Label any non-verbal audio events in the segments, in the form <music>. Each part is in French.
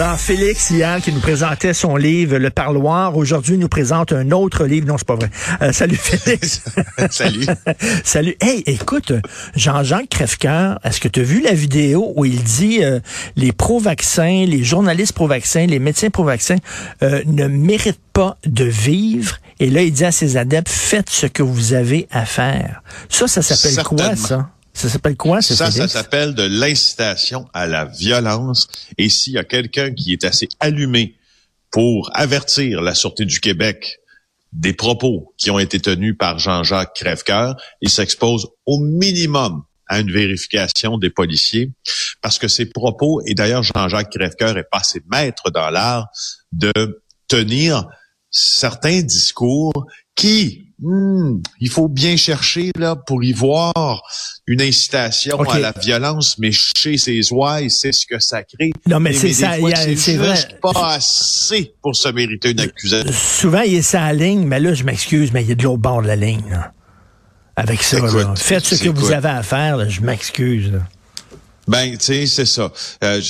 Alors, Félix, hier, qui nous présentait son livre Le Parloir, aujourd'hui, nous présente un autre livre. Non, c'est pas vrai. Euh, salut, Félix. <laughs> salut. <laughs> salut. Hey, écoute, Jean-Jacques Crèvecoeur, est-ce que tu as vu la vidéo où il dit euh, les pro-vaccins, les journalistes pro-vaccins, les médecins pro-vaccins euh, ne méritent pas de vivre? Et là, il dit à ses adeptes, faites ce que vous avez à faire. Ça, ça s'appelle quoi, ça? Ça s'appelle quoi, ça? Ça, ça s'appelle de l'incitation à la violence. Et s'il y a quelqu'un qui est assez allumé pour avertir la Sûreté du Québec des propos qui ont été tenus par Jean-Jacques Crèvecoeur, il s'expose au minimum à une vérification des policiers, parce que ces propos, et d'ailleurs Jean-Jacques Crèvecoeur est passé maître dans l'art de tenir certains discours qui, hmm, il faut bien chercher là pour y voir une incitation à la violence, mais chez ses ouailles, c'est ce que ça crée. Non, mais, c'est ça, c'est vrai. pas assez pour se mériter une accusation. Souvent, il est la ligne, mais là, je m'excuse, mais il y a de l'autre bord de la ligne. Avec ça, faites ce que vous avez à faire, je m'excuse. Ben, tu sais, c'est ça. Euh,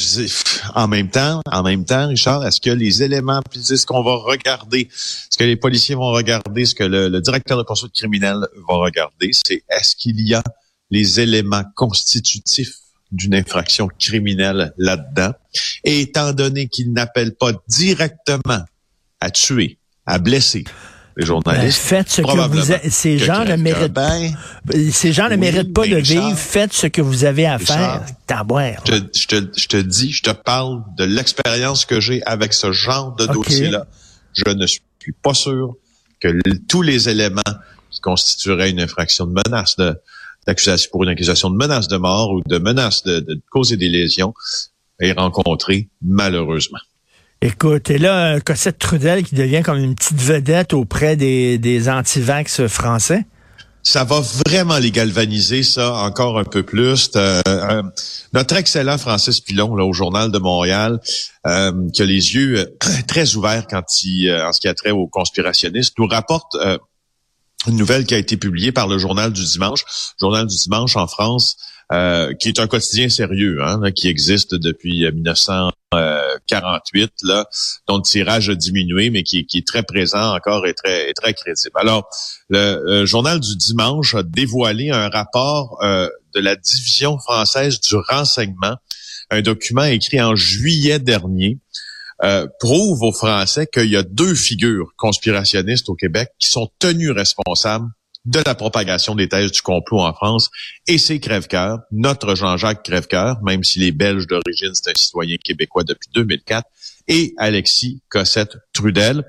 en même temps, en même temps, Richard, est-ce que les éléments, puis ce qu'on va regarder, ce que les policiers vont regarder, ce que le, directeur de poursuite criminelle va regarder, c'est est-ce qu'il y a les éléments constitutifs d'une infraction criminelle là-dedans? Et étant donné qu'il n'appelle pas directement à tuer, à blesser, les journalistes. faites ce que vous ces gens ne méritent ben, ces gens ne méritent pas de vivre. Faites ce que vous avez à faire. Je, je, te, je te dis, je te parle de l'expérience que j'ai avec ce genre de dossier-là. Je ne suis pas sûr que tous les éléments qui constitueraient une infraction de menace de d'accusation pour une accusation de menace de mort ou de menace de, de causer des lésions aient rencontré malheureusement. Écoute, et là, Cossette Trudel qui devient comme une petite vedette auprès des, des antivax français? Ça va vraiment les galvaniser, ça, encore un peu plus. Euh, euh, notre excellent Francis Pilon, là, au Journal de Montréal, euh, qui a les yeux <clears throat> très ouverts quand il, en ce qui a trait aux conspirationnistes, nous rapporte une nouvelle qui a été publiée par le Journal du Dimanche. Journal du Dimanche en France, euh, qui est un quotidien sérieux, hein, qui existe depuis 1948, euh, là, dont le tirage a diminué, mais qui, est très présent encore et très, très crédible. Alors, le, journal du dimanche a dévoilé un rapport euh, de la division française du renseignement, un document écrit en juillet dernier, prouve aux Français qu'il y a deux figures conspirationnistes au Québec qui sont tenues responsables de la propagation des thèses du complot en France. Et c'est Crèvecoeur, notre Jean-Jacques Crèvecoeur, même s'il est belge d'origine, c'est un citoyen québécois depuis 2004, et Alexis Cossette-Trudel.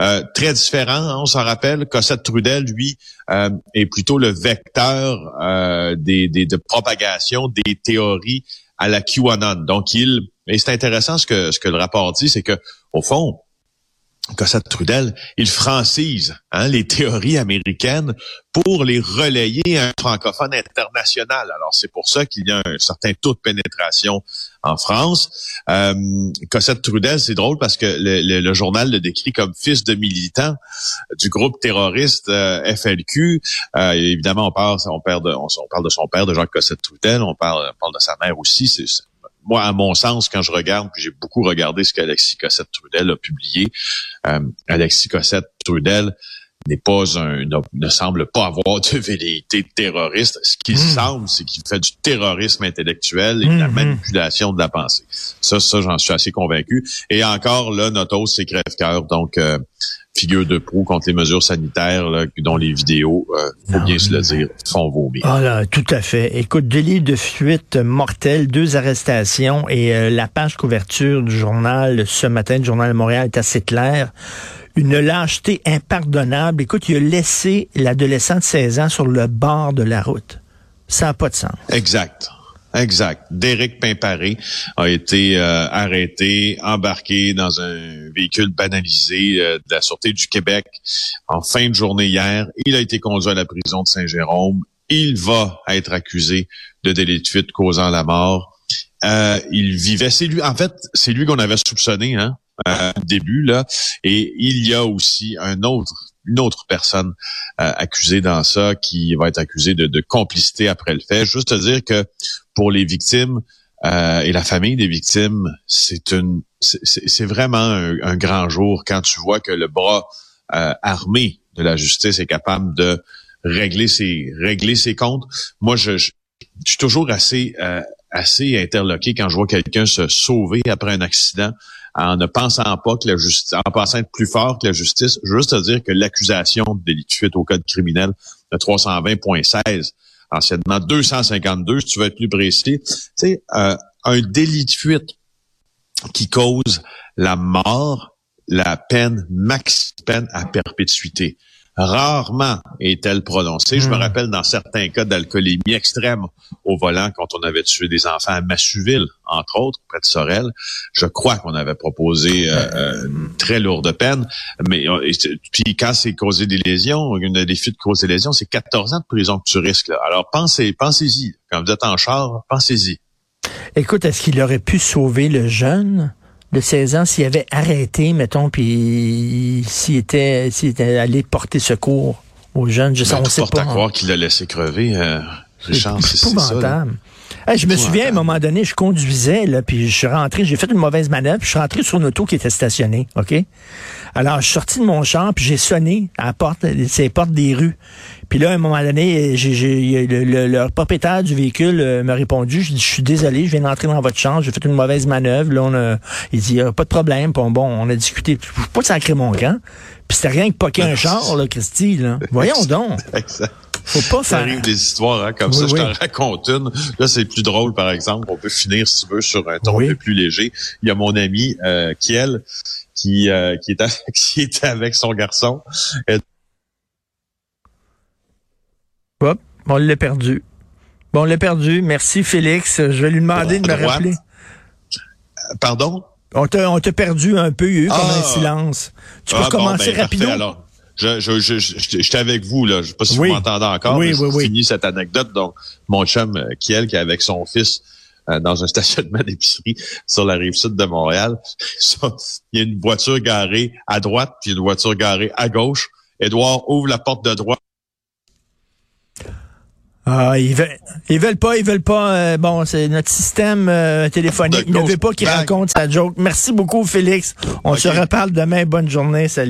Euh, très différent, hein, on s'en rappelle, Cossette-Trudel, lui, euh, est plutôt le vecteur euh, des, des, de propagation des théories à la QAnon. Donc, il... Et c'est intéressant ce que, ce que le rapport dit, c'est que, au fond, Cossette Trudel, il francise hein, les théories américaines pour les relayer à un francophone international. Alors, c'est pour ça qu'il y a un certain taux de pénétration en France. Euh, Cossette Trudel, c'est drôle parce que le, journal le décrit comme fils de militant du groupe terroriste euh, FLQ. Euh, évidemment, on parle, de son père, de Jacques Cossette Trudel, on parle, on parle de sa mère aussi. C'est moi, à mon sens, quand je regarde, puis j'ai beaucoup regardé ce qu'Alexis Cossette-Trudel a publié, euh, Alexis Cossette-Trudel n'est pas un, ne, semble pas avoir de velléité terroriste. Ce qu'il hmm. semble, c'est qu'il fait du terrorisme intellectuel et de la hmm, hmm. manipulation de la pensée. Ça, ça, j'en suis assez convaincu. Et encore, là, notre hausse, c'est crève-cœur. Donc, euh, figure de proue contre les mesures sanitaires, là, dont les vidéos, euh, faut bien se le dire, font vomir. Ah tout à fait. Écoute, délit de fuite mortelle, deux arrestations et euh, la page couverture du journal ce matin, du journal de Montréal, est assez claire. Une lâcheté impardonnable. Écoute, il a laissé l'adolescent de 16 ans sur le bord de la route. Ça n'a pas de sens. Exact. Exact. Derek Pimparé a été euh, arrêté, embarqué dans un véhicule banalisé euh, de la Sûreté du Québec en fin de journée hier. Il a été conduit à la prison de Saint-Jérôme. Il va être accusé de délit de fuite causant la mort. Euh, il vivait, c'est lui, en fait, c'est lui qu'on avait soupçonné, hein, au début là. Et il y a aussi un autre une autre personne accusée dans ça qui va être accusée de, de complicité après le fait. Juste te dire que pour les victimes, euh, et la famille des victimes, c'est une, c'est vraiment un, grand jour quand tu vois que le bras euh, armé de la justice est capable de régler ses régler ses comptes. Moi, je, je, suis toujours assez euh, assez interloqué quand je vois quelqu'un se sauver après un accident en ne pensant pas que la justice, en pensant être plus fort que la justice. Juste à dire que l'accusation de délit de fuite au code criminel de 320.16 anciennement 252, si tu veux être plus précis. Sais, euh, un délit de fuite qui cause la mort, la peine max peine à perpétuité rarement est-elle prononcée. Je me hmm. rappelle dans certains cas d'alcoolémie extrême au volant quand on avait tué des enfants à Massuville, entre autres, près de Sorel. Je crois qu'on avait proposé euh, euh, une très lourde peine. Mais euh, puis quand c'est causé des lésions, une des fuites causées des lésions, c'est 14 ans de prison que tu risques. Alors pensez, pensez-y. Quand vous êtes en char, pensez-y. Écoute, est-ce qu'il aurait pu sauver le jeune? De 16 ans s'il avait arrêté, mettons, puis s'il était, s'il était allé porter secours aux jeunes. Je sais, ben, on sait pas. à croire qu'il l'a laissé crever. Euh, Richard, c'est ça. je me souviens, à un moment donné, je conduisais, là, puis je suis rentré, j'ai fait une mauvaise manœuvre, puis je suis rentré sur une auto qui était stationnée, OK? Alors, je suis sorti de mon champ, puis j'ai sonné à la porte, c'est portes des rues. Puis là, à un moment donné, j'ai, le, propriétaire du véhicule euh, m'a répondu, je dis, je suis désolé, je viens d'entrer dans votre chambre, j'ai fait une mauvaise manœuvre. Là, on a, il dit, pas de problème. Bon, bon, on a discuté. Pas de sacrer mon camp. Puis c'était rien que pas qu'un <laughs> char, là, Christy. Là. Voyons donc. <laughs> Exact. Faut pas ça arrive des histoires hein, comme ça. Je t'en raconte une. Là, c'est plus drôle, par exemple. On peut finir, si tu veux, sur un ton un peu plus léger. Il y a mon ami euh, Kiel qui, euh, qui, est avec, <laughs> qui était avec son garçon. Hop, on l'a perdu. Bon, on l'a perdu. Merci, Félix. Je vais lui demander de me rappeler. Pardon? On t'a perdu un peu, il y a eu comme un ah! silence. Tu peux ah, commencer ben, rapidement? Je, je, je, j'étais avec vous, là. Je sais pas si vous m'entendez encore. Oui, oui, oui. fini cette anecdote. Donc, mon chum, euh, Kiel, qui est avec son fils euh, dans un <laughs> stationnement d'épicerie sur la rive sud de Montréal. <laughs> il y a une voiture garée à droite, puis une voiture garée à gauche. Édouard ouvre la porte de droite ah, ils veulent, ils veulent pas, ils veulent pas. Euh, bon, c'est notre système euh, téléphonique. Ils ne veut pas qu'il raconte sa joke. Merci beaucoup, Félix. On se reparle demain. Bonne journée. Salut.